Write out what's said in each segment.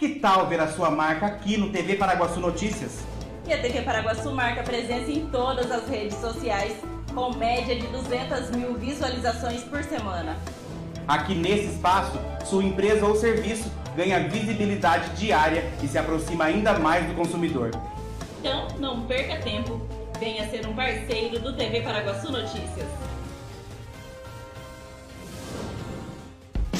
Que tal ver a sua marca aqui no TV Paraguaçu Notícias? E a TV Paraguaçu marca presença em todas as redes sociais, com média de 200 mil visualizações por semana. Aqui nesse espaço, sua empresa ou serviço ganha visibilidade diária e se aproxima ainda mais do consumidor. Então, não perca tempo. Venha ser um parceiro do TV Paraguaçu Notícias.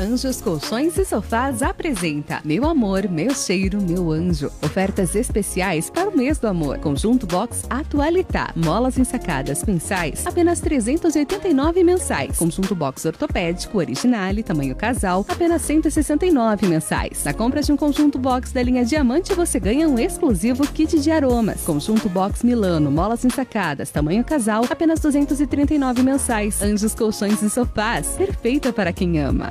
Anjos Colchões e Sofás apresenta Meu Amor, Meu Cheiro, Meu Anjo. Ofertas especiais para o mês do amor. Conjunto Box Atualitá. Molas ensacadas mensais, apenas 389 mensais. Conjunto Box Ortopédico Originale, tamanho casal, apenas 169 mensais. Na compra de um conjunto box da linha Diamante, você ganha um exclusivo kit de aromas. Conjunto Box Milano, molas ensacadas, tamanho casal, apenas 239 mensais. Anjos Colchões e Sofás. Perfeita para quem ama.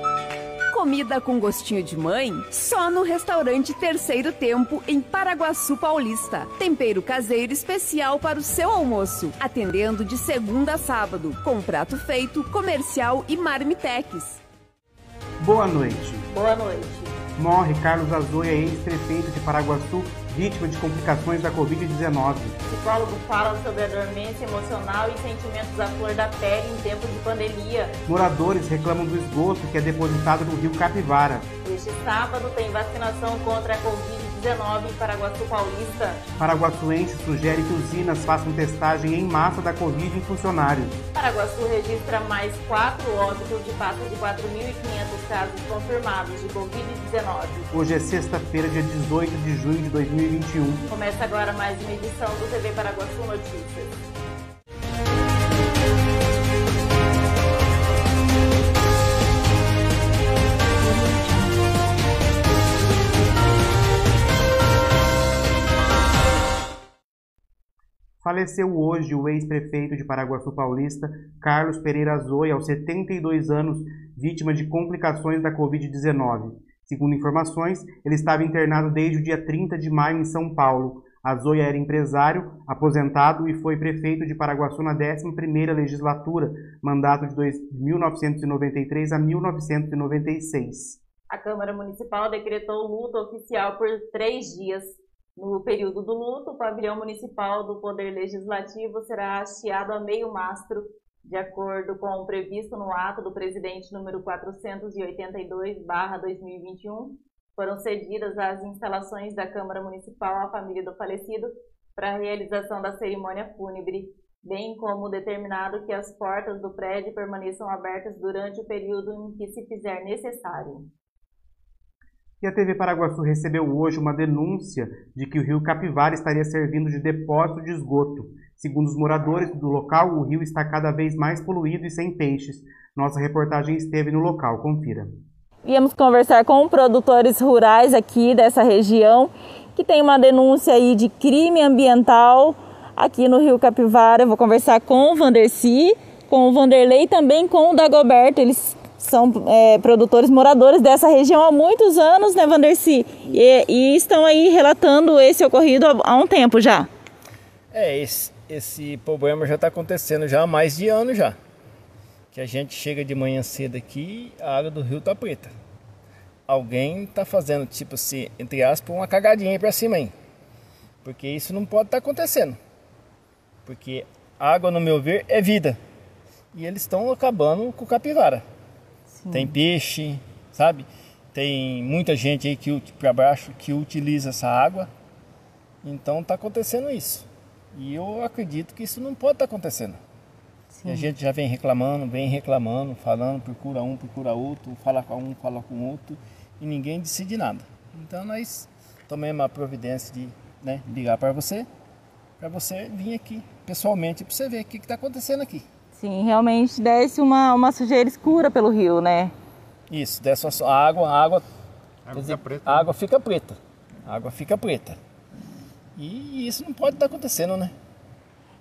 Comida com gostinho de mãe? Só no restaurante Terceiro Tempo, em Paraguaçu Paulista. Tempero caseiro especial para o seu almoço. Atendendo de segunda a sábado, com prato feito, comercial e marmitex. Boa noite. Boa noite. Morre Carlos Azoia, ex-prefeito de Paraguaçu, vítima de complicações da Covid-19. Psicólogo fala sobre a dormência emocional e sentimentos à flor da pele em tempo de pandemia. Moradores reclamam do esgoto que é depositado no rio Capivara. Este sábado tem vacinação contra a Covid-19 em Paraguaçu Paulista. Paraguaçuense sugere que usinas façam testagem em massa da Covid em funcionários. Paraguaçu registra mais quatro óbitos de passa de 4.500 casos confirmados de Covid-19. Hoje é sexta-feira, dia 18 de junho de 2021. Começa agora mais uma edição do TV Paraguaçu Notícias. Faleceu hoje o ex-prefeito de Paraguaçu Paulista, Carlos Pereira Zoia, aos 72 anos, vítima de complicações da Covid-19. Segundo informações, ele estava internado desde o dia 30 de maio em São Paulo. Azoia era empresário, aposentado e foi prefeito de Paraguaçu na 11ª legislatura, mandato de 1993 a 1996. A Câmara Municipal decretou luto oficial por três dias. No período do luto, o pavilhão municipal do Poder Legislativo será hasteado a meio mastro, de acordo com o previsto no ato do presidente número 482/2021. Foram cedidas as instalações da Câmara Municipal à família do falecido para a realização da cerimônia fúnebre, bem como determinado que as portas do prédio permaneçam abertas durante o período em que se fizer necessário. E a TV Paraguaçu recebeu hoje uma denúncia de que o rio Capivara estaria servindo de depósito de esgoto. Segundo os moradores do local, o rio está cada vez mais poluído e sem peixes. Nossa reportagem esteve no local, confira. Viemos conversar com produtores rurais aqui dessa região que tem uma denúncia aí de crime ambiental aqui no Rio Capivara. Eu vou conversar com o Vanderci, com o Vanderlei também com o Dagoberto. Eles são é, produtores moradores dessa região há muitos anos, né, Vanderci? E, e estão aí relatando esse ocorrido há, um tempo já. É, esse, esse problema já está acontecendo já há mais de ano já. Que a gente chega de manhã cedo aqui a água do rio está preta. Alguém está fazendo, tipo assim, entre aspas, uma cagadinha aí para cima aí. Porque isso não pode estar tá acontecendo. Porque água, no meu ver, é vida. E eles estão acabando com o capivara. Sim. Tem peixe, sabe? Tem muita gente aí que para baixo que utiliza essa água. Então está acontecendo isso. E eu acredito que isso não pode estar tá acontecendo. Sim. E a gente já vem reclamando, vem reclamando, falando, procura um, procura outro, fala com um, fala com outro, e ninguém decide nada. Então nós tomamos a providência de né, ligar para você, para você vir aqui pessoalmente para você ver o que está acontecendo aqui. Sim, realmente desce uma, uma sujeira escura pelo rio, né? Isso, desce a água, a água, a água, dizer, fica, preta, a água fica preta. A água fica preta. E isso não pode estar acontecendo, né?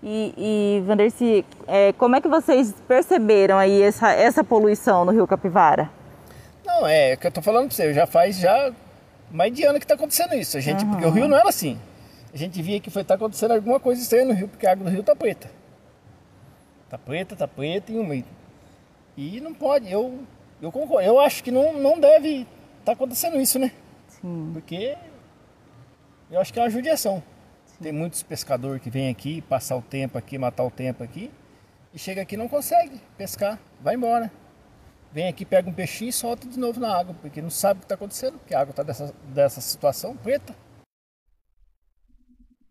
E, e Vanderci, é, como é que vocês perceberam aí essa, essa poluição no Rio Capivara? Não, é, é que eu tô falando para você, já faz já mais de ano que está acontecendo isso. A gente, uhum. Porque o rio não era assim. A gente via que foi tá acontecendo alguma coisa estranha no rio, porque a água do rio tá preta. Tá preta, tá preta e úmida. E não pode, eu, eu concordo. Eu acho que não, não deve estar tá acontecendo isso, né? Sim. Porque eu acho que é uma judiação. Tem muitos pescadores que vêm aqui, passar o tempo aqui, matar o tempo aqui, e chega aqui e não consegue pescar, vai embora. Vem aqui, pega um peixinho e solta de novo na água, porque não sabe o que está acontecendo, porque a água está dessa, dessa situação preta.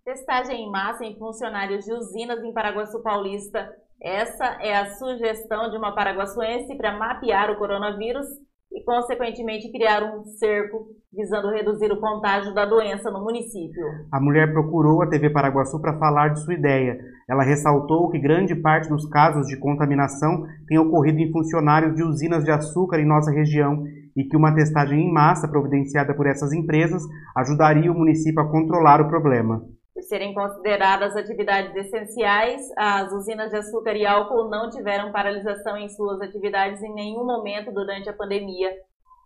Testagem em massa em funcionários de usinas em Paraguaçu Paulista. Essa é a sugestão de uma paraguaçuense para mapear o coronavírus e, consequentemente, criar um cerco visando reduzir o contágio da doença no município. A mulher procurou a TV Paraguaçu para falar de sua ideia. Ela ressaltou que grande parte dos casos de contaminação tem ocorrido em funcionários de usinas de açúcar em nossa região e que uma testagem em massa providenciada por essas empresas ajudaria o município a controlar o problema. Serem consideradas atividades essenciais, as usinas de açúcar e álcool não tiveram paralisação em suas atividades em nenhum momento durante a pandemia.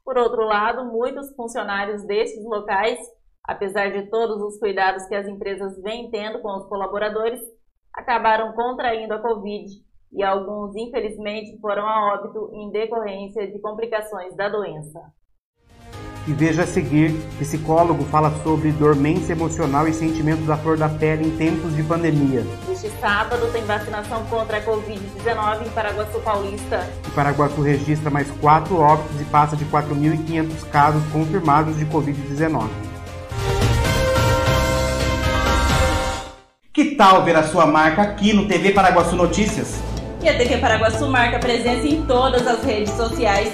Por outro lado, muitos funcionários destes locais, apesar de todos os cuidados que as empresas vêm tendo com os colaboradores, acabaram contraindo a Covid e alguns, infelizmente, foram a óbito em decorrência de complicações da doença. E veja a seguir, psicólogo fala sobre dormência emocional e sentimentos da flor da pele em tempos de pandemia. Este sábado tem vacinação contra a Covid-19 em Paraguaçu Paulista. E Paraguaçu registra mais quatro óbitos e passa de 4.500 casos confirmados de Covid-19. Que tal ver a sua marca aqui no TV Paraguaçu Notícias? E a TV Paraguaçu marca presença em todas as redes sociais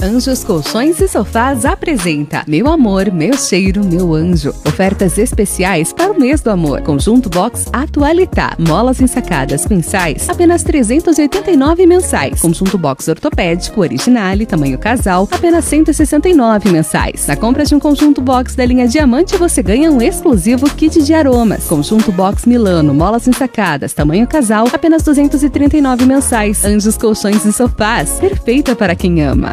Anjos Colchões e Sofás apresenta Meu Amor, Meu Cheiro, Meu Anjo. Ofertas especiais para o mês do amor. Conjunto Box Atualitá. Molas ensacadas pincais, apenas 389 mensais. Conjunto Box Ortopédico Originale, tamanho casal, apenas 169 mensais. Na compra de um conjunto box da linha Diamante, você ganha um exclusivo kit de aromas. Conjunto Box Milano, molas ensacadas, tamanho casal, apenas 239 mensais. Anjos Colchões e Sofás, perfeita para quem ama.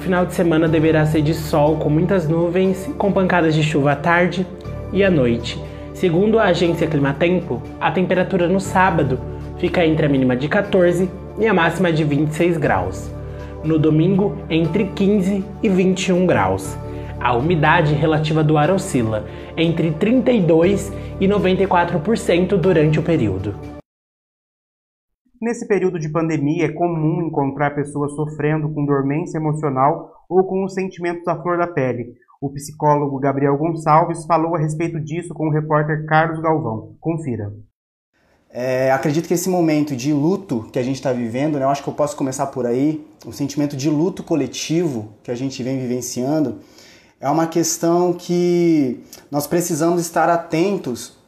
Final de semana deverá ser de sol com muitas nuvens, com pancadas de chuva à tarde e à noite. Segundo a agência Climatempo, a temperatura no sábado fica entre a mínima de 14 e a máxima de 26 graus. No domingo, entre 15 e 21 graus. A umidade relativa do ar oscila entre 32 e 94% durante o período. Nesse período de pandemia, é comum encontrar pessoas sofrendo com dormência emocional ou com os sentimentos à flor da pele. O psicólogo Gabriel Gonçalves falou a respeito disso com o repórter Carlos Galvão. Confira. É, acredito que esse momento de luto que a gente está vivendo, né, eu acho que eu posso começar por aí, o sentimento de luto coletivo que a gente vem vivenciando, é uma questão que nós precisamos estar atentos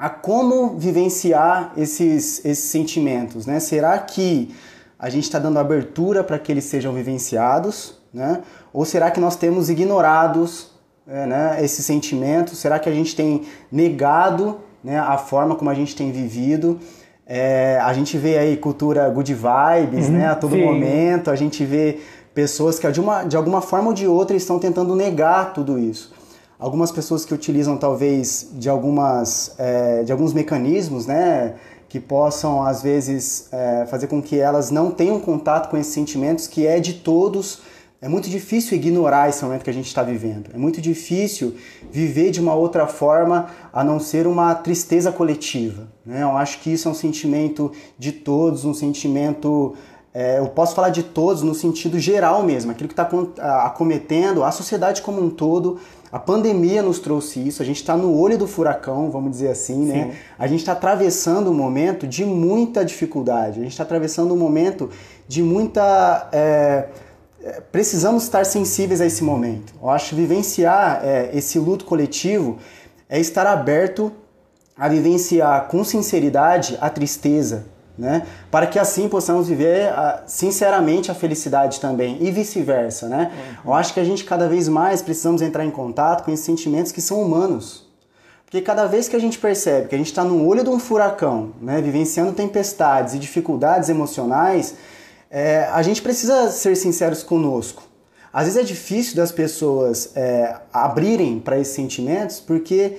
a como vivenciar esses, esses sentimentos. Né? Será que a gente está dando abertura para que eles sejam vivenciados? Né? Ou será que nós temos ignorados é, né, esses sentimentos? Será que a gente tem negado né, a forma como a gente tem vivido. É, a gente vê aí cultura good vibes, uhum, né, a todo sim. momento, a gente vê pessoas que de, uma, de alguma forma ou de outra estão tentando negar tudo isso. Algumas pessoas que utilizam talvez de, algumas, é, de alguns mecanismos, né, que possam às vezes é, fazer com que elas não tenham contato com esses sentimentos que é de todos é muito difícil ignorar esse momento que a gente está vivendo. É muito difícil viver de uma outra forma a não ser uma tristeza coletiva. Né? Eu acho que isso é um sentimento de todos, um sentimento. É, eu posso falar de todos no sentido geral mesmo, aquilo que está acometendo a sociedade como um todo. A pandemia nos trouxe isso, a gente está no olho do furacão, vamos dizer assim, né? A gente está atravessando um momento de muita dificuldade, a gente está atravessando um momento de muita. É, precisamos estar sensíveis a esse momento. Eu acho que vivenciar é, esse luto coletivo é estar aberto a vivenciar com sinceridade a tristeza, né? Para que assim possamos viver a, sinceramente a felicidade também e vice-versa, né? Uhum. Eu acho que a gente cada vez mais precisamos entrar em contato com esses sentimentos que são humanos. Porque cada vez que a gente percebe que a gente está no olho de um furacão, né, vivenciando tempestades e dificuldades emocionais, é, a gente precisa ser sinceros conosco. Às vezes é difícil das pessoas é, abrirem para esses sentimentos porque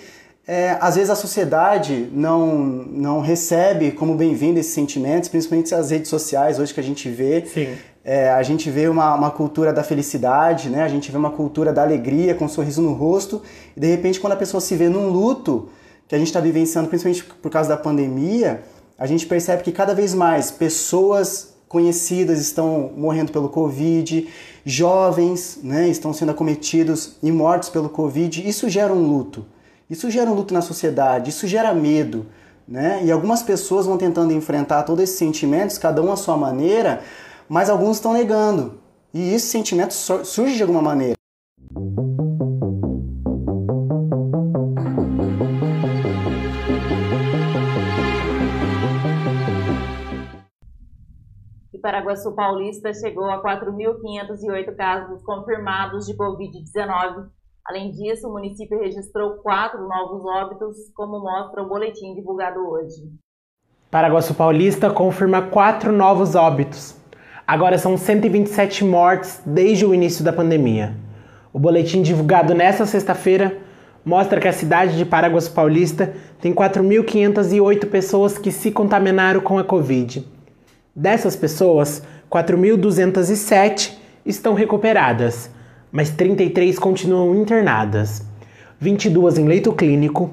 é, às vezes a sociedade não, não recebe como bem-vindo esses sentimentos, principalmente as redes sociais hoje que a gente vê. É, a gente vê uma, uma cultura da felicidade, né? a gente vê uma cultura da alegria, com um sorriso no rosto, e de repente, quando a pessoa se vê num luto que a gente está vivenciando, principalmente por causa da pandemia, a gente percebe que cada vez mais pessoas conhecidas estão morrendo pelo Covid, jovens né, estão sendo acometidos e mortos pelo Covid. Isso gera um luto. Isso gera um luto na sociedade, isso gera medo. Né? E algumas pessoas vão tentando enfrentar todos esses sentimentos, cada um à sua maneira, mas alguns estão negando. E esse sentimento surge de alguma maneira. Paraguaçu Paulista chegou a 4.508 casos confirmados de Covid-19. Além disso, o município registrou quatro novos óbitos, como mostra o boletim divulgado hoje. Paraguaçu Paulista confirma quatro novos óbitos. Agora são 127 mortes desde o início da pandemia. O boletim divulgado nesta sexta-feira mostra que a cidade de Paraguaçu Paulista tem 4.508 pessoas que se contaminaram com a Covid. Dessas pessoas, 4.207 estão recuperadas, mas 33 continuam internadas, 22 em leito clínico,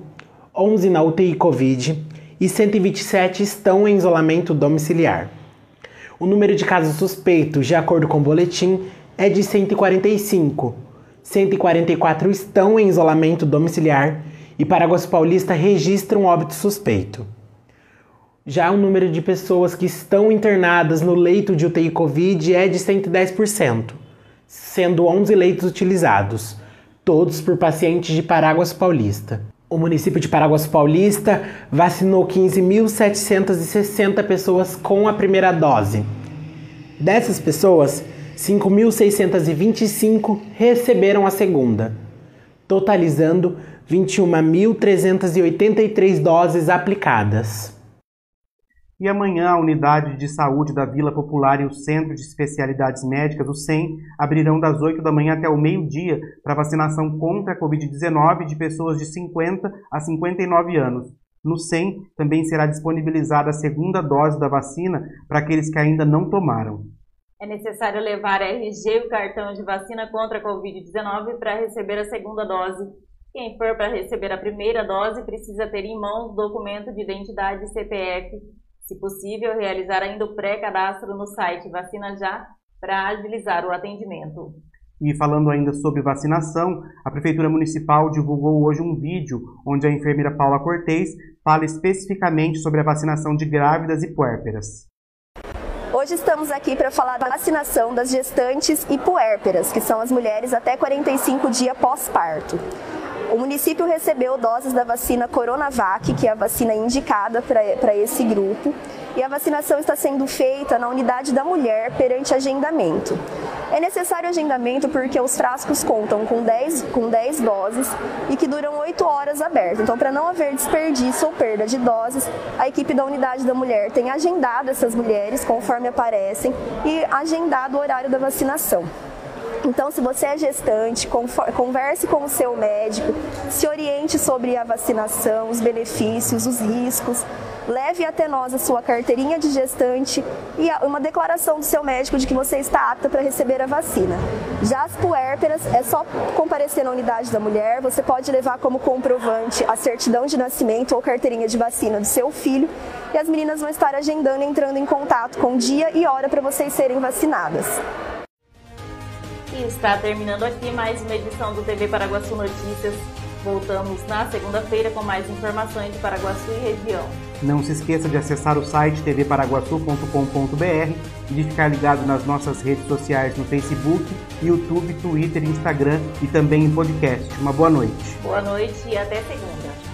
11 na UTI Covid e 127 estão em isolamento domiciliar. O número de casos suspeitos, de acordo com o boletim, é de 145. 144 estão em isolamento domiciliar e Paraguas Paulista registra um óbito suspeito. Já o número de pessoas que estão internadas no leito de UTI Covid é de 110%, sendo 11 leitos utilizados, todos por pacientes de Paraguas Paulista. O município de Paraguas Paulista vacinou 15.760 pessoas com a primeira dose. Dessas pessoas, 5.625 receberam a segunda, totalizando 21.383 doses aplicadas. E amanhã a Unidade de Saúde da Vila Popular e o Centro de Especialidades Médicas, o CEM, abrirão das 8 da manhã até o meio-dia para vacinação contra a Covid-19 de pessoas de 50 a 59 anos. No CEM também será disponibilizada a segunda dose da vacina para aqueles que ainda não tomaram. É necessário levar RG e o cartão de vacina contra a Covid-19 para receber a segunda dose. Quem for para receber a primeira dose precisa ter em mãos documento de identidade CPF se possível, realizar ainda o pré-cadastro no site Vacina Já para agilizar o atendimento. E falando ainda sobre vacinação, a Prefeitura Municipal divulgou hoje um vídeo onde a enfermeira Paula Cortez fala especificamente sobre a vacinação de grávidas e puérperas. Hoje estamos aqui para falar da vacinação das gestantes e puérperas, que são as mulheres até 45 dias pós-parto. O município recebeu doses da vacina Coronavac, que é a vacina indicada para esse grupo, e a vacinação está sendo feita na unidade da mulher perante agendamento. É necessário agendamento porque os frascos contam com 10, com 10 doses e que duram 8 horas abertos. Então, para não haver desperdício ou perda de doses, a equipe da unidade da mulher tem agendado essas mulheres conforme aparecem e agendado o horário da vacinação. Então, se você é gestante, converse com o seu médico, se oriente sobre a vacinação, os benefícios, os riscos. Leve até nós a sua carteirinha de gestante e uma declaração do seu médico de que você está apta para receber a vacina. Já as puérperas, é só comparecer na unidade da mulher, você pode levar como comprovante a certidão de nascimento ou carteirinha de vacina do seu filho e as meninas vão estar agendando, entrando em contato com dia e hora para vocês serem vacinadas. Está terminando aqui mais uma edição do TV Paraguaçu Notícias. Voltamos na segunda-feira com mais informações de Paraguaçu e região. Não se esqueça de acessar o site tvparaguaçu.com.br e de ficar ligado nas nossas redes sociais no Facebook, YouTube, Twitter, Instagram e também em podcast. Uma boa noite. Boa noite e até segunda.